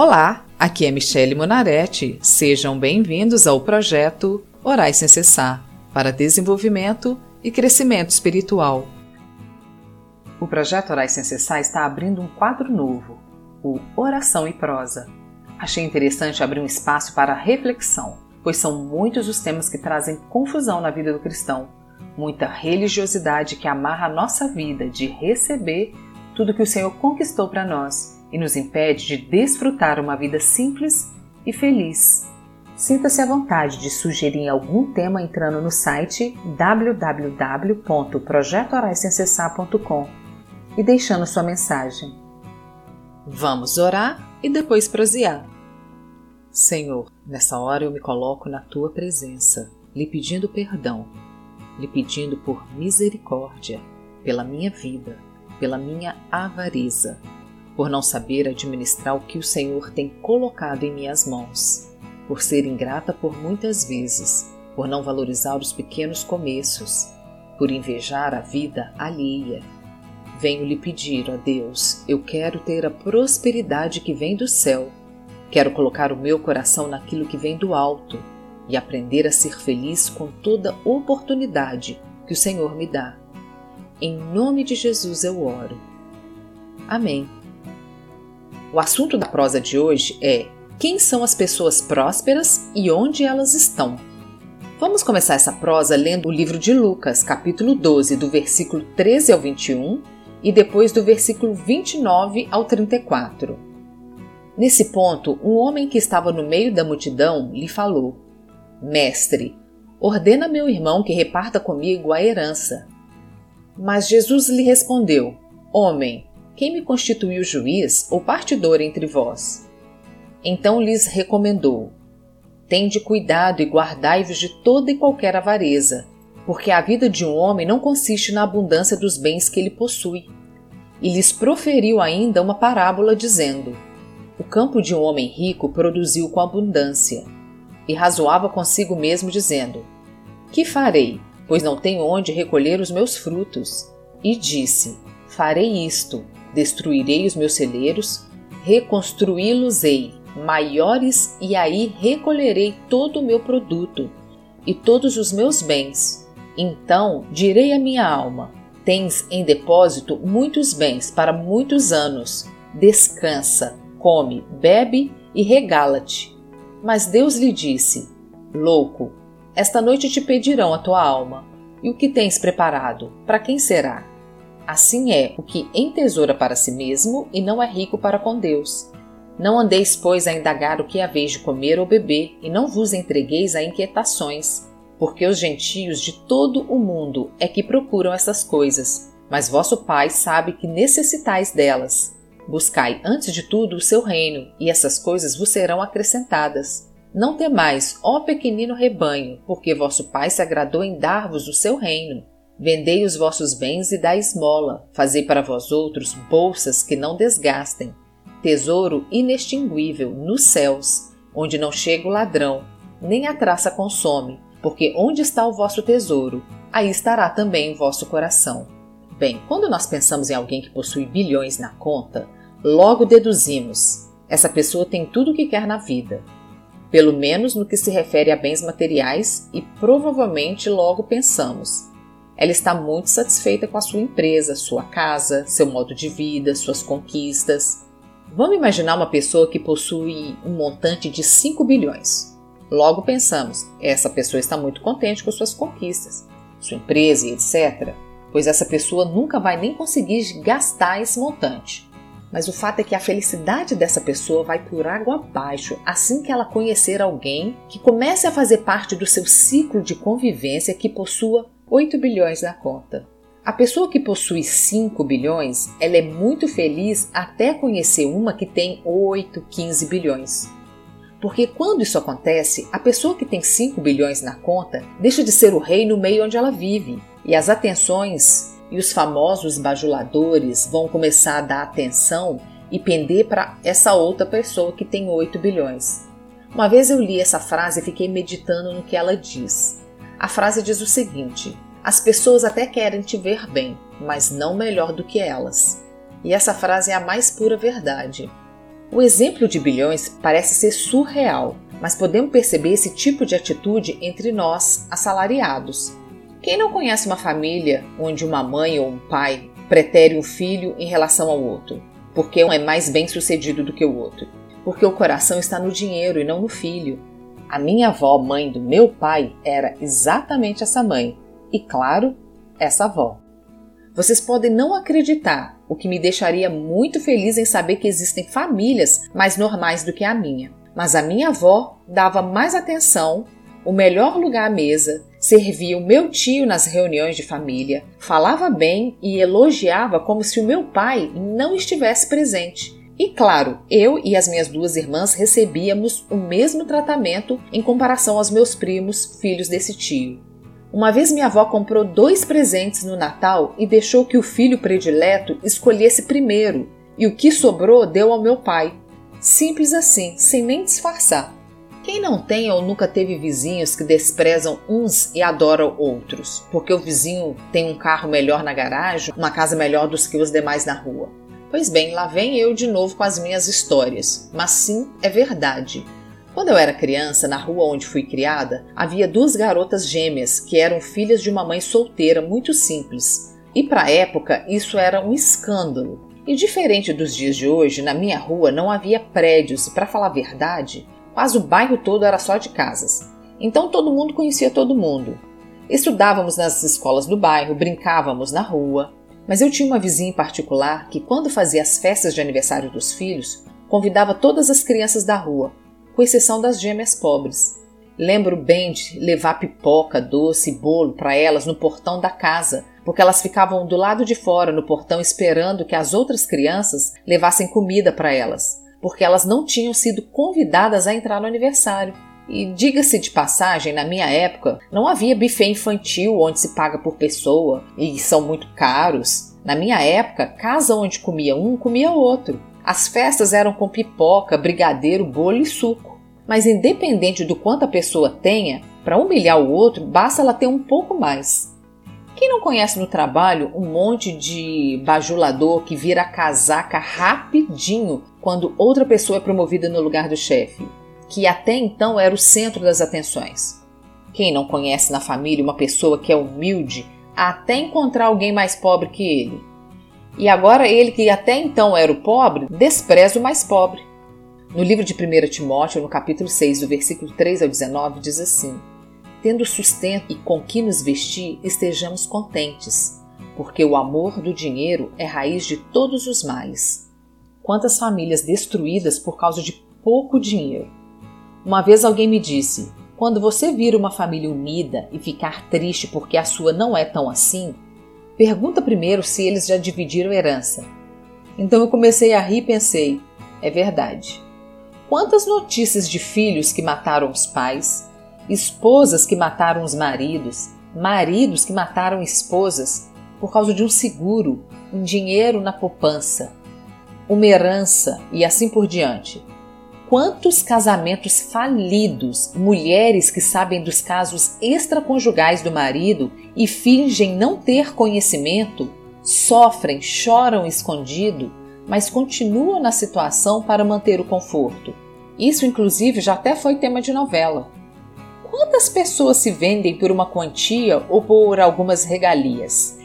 Olá, aqui é Michele Monaretti. Sejam bem-vindos ao projeto Orais Sem Cessar para desenvolvimento e crescimento espiritual. O projeto Orais Sem Cessar está abrindo um quadro novo, o Oração e Prosa. Achei interessante abrir um espaço para reflexão, pois são muitos os temas que trazem confusão na vida do cristão, muita religiosidade que amarra a nossa vida de receber tudo que o Senhor conquistou para nós e nos impede de desfrutar uma vida simples e feliz. Sinta-se à vontade de sugerir algum tema entrando no site www.projetoraissemcessar.com e deixando sua mensagem. Vamos orar e depois prosear. Senhor, nessa hora eu me coloco na tua presença, lhe pedindo perdão, lhe pedindo por misericórdia pela minha vida, pela minha avareza por não saber administrar o que o Senhor tem colocado em minhas mãos, por ser ingrata por muitas vezes, por não valorizar os pequenos começos, por invejar a vida alheia. Venho lhe pedir, ó Deus, eu quero ter a prosperidade que vem do céu. Quero colocar o meu coração naquilo que vem do alto e aprender a ser feliz com toda oportunidade que o Senhor me dá. Em nome de Jesus eu oro. Amém. O assunto da prosa de hoje é quem são as pessoas prósperas e onde elas estão. Vamos começar essa prosa lendo o livro de Lucas, capítulo 12, do versículo 13 ao 21 e depois do versículo 29 ao 34. Nesse ponto, um homem que estava no meio da multidão lhe falou: Mestre, ordena meu irmão que reparta comigo a herança. Mas Jesus lhe respondeu: Homem, quem me constituiu juiz ou partidor entre vós? Então lhes recomendou: Tende cuidado e guardai-vos de toda e qualquer avareza, porque a vida de um homem não consiste na abundância dos bens que ele possui. E lhes proferiu ainda uma parábola, dizendo: O campo de um homem rico produziu com abundância. E razoava consigo mesmo, dizendo: Que farei, pois não tenho onde recolher os meus frutos? E disse: Farei isto Destruirei os meus celeiros, reconstruí-los-ei maiores e aí recolherei todo o meu produto e todos os meus bens. Então direi à minha alma: Tens em depósito muitos bens para muitos anos. Descansa, come, bebe e regala-te. Mas Deus lhe disse: Louco, esta noite te pedirão a tua alma. E o que tens preparado? Para quem será? Assim é o que entesoura para si mesmo e não é rico para com Deus. Não andeis, pois, a indagar o que haveis de comer ou beber, e não vos entregueis a inquietações, porque os gentios de todo o mundo é que procuram essas coisas, mas vosso Pai sabe que necessitais delas. Buscai antes de tudo o seu reino, e essas coisas vos serão acrescentadas. Não temais, ó pequenino rebanho, porque vosso Pai se agradou em dar-vos o seu reino. Vendei os vossos bens e dai esmola, fazei para vós outros bolsas que não desgastem, tesouro inextinguível nos céus, onde não chega o ladrão, nem a traça consome, porque onde está o vosso tesouro, aí estará também o vosso coração. Bem, quando nós pensamos em alguém que possui bilhões na conta, logo deduzimos: essa pessoa tem tudo o que quer na vida, pelo menos no que se refere a bens materiais, e provavelmente logo pensamos: ela está muito satisfeita com a sua empresa, sua casa, seu modo de vida, suas conquistas. Vamos imaginar uma pessoa que possui um montante de 5 bilhões. Logo pensamos, essa pessoa está muito contente com suas conquistas, sua empresa e etc. Pois essa pessoa nunca vai nem conseguir gastar esse montante. Mas o fato é que a felicidade dessa pessoa vai por água abaixo assim que ela conhecer alguém que comece a fazer parte do seu ciclo de convivência que possua 8 bilhões na conta. A pessoa que possui 5 bilhões, ela é muito feliz até conhecer uma que tem 8, 15 bilhões. Porque quando isso acontece, a pessoa que tem 5 bilhões na conta deixa de ser o rei no meio onde ela vive, e as atenções e os famosos bajuladores vão começar a dar atenção e pender para essa outra pessoa que tem 8 bilhões. Uma vez eu li essa frase e fiquei meditando no que ela diz. A frase diz o seguinte: As pessoas até querem te ver bem, mas não melhor do que elas. E essa frase é a mais pura verdade. O exemplo de bilhões parece ser surreal, mas podemos perceber esse tipo de atitude entre nós, assalariados. Quem não conhece uma família onde uma mãe ou um pai pretere um filho em relação ao outro, porque um é mais bem sucedido do que o outro? Porque o coração está no dinheiro e não no filho. A minha avó, mãe do meu pai, era exatamente essa mãe, e claro, essa avó. Vocês podem não acreditar, o que me deixaria muito feliz em saber que existem famílias mais normais do que a minha. Mas a minha avó dava mais atenção, o melhor lugar à mesa, servia o meu tio nas reuniões de família, falava bem e elogiava como se o meu pai não estivesse presente. E claro, eu e as minhas duas irmãs recebíamos o mesmo tratamento em comparação aos meus primos, filhos desse tio. Uma vez minha avó comprou dois presentes no Natal e deixou que o filho predileto escolhesse primeiro, e o que sobrou deu ao meu pai. Simples assim, sem nem disfarçar. Quem não tem ou nunca teve vizinhos que desprezam uns e adoram outros, porque o vizinho tem um carro melhor na garagem, uma casa melhor dos que os demais na rua? Pois bem, lá vem eu de novo com as minhas histórias, mas sim, é verdade. Quando eu era criança, na rua onde fui criada, havia duas garotas gêmeas que eram filhas de uma mãe solteira muito simples. E para a época isso era um escândalo. E diferente dos dias de hoje, na minha rua não havia prédios e, para falar a verdade, quase o bairro todo era só de casas. Então todo mundo conhecia todo mundo. Estudávamos nas escolas do bairro, brincávamos na rua. Mas eu tinha uma vizinha em particular que, quando fazia as festas de aniversário dos filhos, convidava todas as crianças da rua com exceção das gêmeas pobres. Lembro bem de levar pipoca, doce e bolo para elas no portão da casa, porque elas ficavam do lado de fora no portão esperando que as outras crianças levassem comida para elas, porque elas não tinham sido convidadas a entrar no aniversário. E diga-se de passagem, na minha época, não havia buffet infantil onde se paga por pessoa e são muito caros. Na minha época, casa onde comia um, comia outro. As festas eram com pipoca, brigadeiro, bolo e suco. Mas independente do quanto a pessoa tenha, para humilhar o outro, basta ela ter um pouco mais. Quem não conhece no trabalho um monte de bajulador que vira casaca rapidinho quando outra pessoa é promovida no lugar do chefe, que até então era o centro das atenções? Quem não conhece na família uma pessoa que é humilde até encontrar alguém mais pobre que ele? E agora ele, que até então era o pobre, despreza o mais pobre. No livro de 1 Timóteo, no capítulo 6, do versículo 3 ao 19, diz assim: Tendo sustento e com que nos vestir, estejamos contentes, porque o amor do dinheiro é raiz de todos os males. Quantas famílias destruídas por causa de pouco dinheiro. Uma vez alguém me disse: quando você vir uma família unida e ficar triste porque a sua não é tão assim, Pergunta primeiro se eles já dividiram herança. Então eu comecei a rir e pensei: é verdade. Quantas notícias de filhos que mataram os pais, esposas que mataram os maridos, maridos que mataram esposas por causa de um seguro, um dinheiro na poupança, uma herança e assim por diante. Quantos casamentos falidos, mulheres que sabem dos casos extraconjugais do marido e fingem não ter conhecimento, sofrem, choram escondido, mas continuam na situação para manter o conforto. Isso, inclusive, já até foi tema de novela. Quantas pessoas se vendem por uma quantia ou por algumas regalias?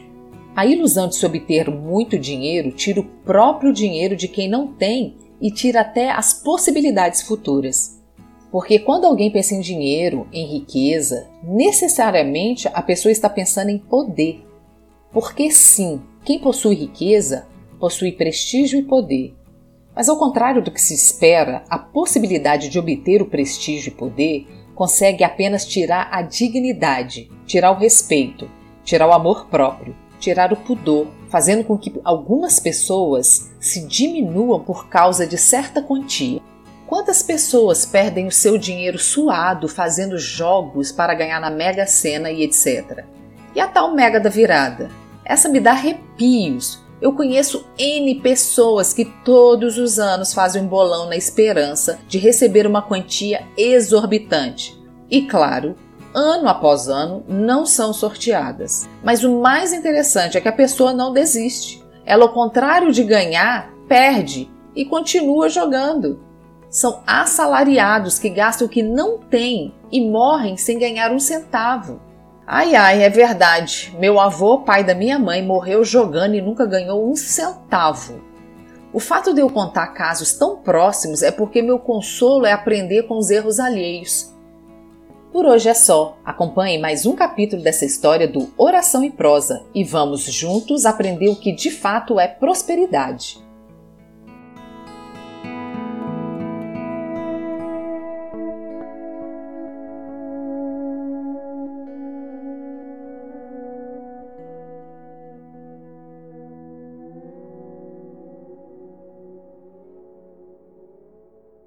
A ilusão de se obter muito dinheiro tira o próprio dinheiro de quem não tem e tira até as possibilidades futuras. Porque quando alguém pensa em dinheiro, em riqueza, necessariamente a pessoa está pensando em poder. Porque sim, quem possui riqueza possui prestígio e poder. Mas ao contrário do que se espera, a possibilidade de obter o prestígio e poder consegue apenas tirar a dignidade, tirar o respeito, tirar o amor próprio tirar o pudor, fazendo com que algumas pessoas se diminuam por causa de certa quantia. Quantas pessoas perdem o seu dinheiro suado fazendo jogos para ganhar na Mega Sena e etc. E a tal Mega da Virada? Essa me dá arrepios. Eu conheço N pessoas que todos os anos fazem um bolão na esperança de receber uma quantia exorbitante. E claro, ano após ano, não são sorteadas. Mas o mais interessante é que a pessoa não desiste. Ela, ao contrário de ganhar, perde e continua jogando. São assalariados que gastam o que não têm e morrem sem ganhar um centavo. Ai ai, é verdade. Meu avô, pai da minha mãe, morreu jogando e nunca ganhou um centavo. O fato de eu contar casos tão próximos é porque meu consolo é aprender com os erros alheios. Por hoje é só. Acompanhe mais um capítulo dessa história do Oração e Prosa e vamos juntos aprender o que de fato é prosperidade.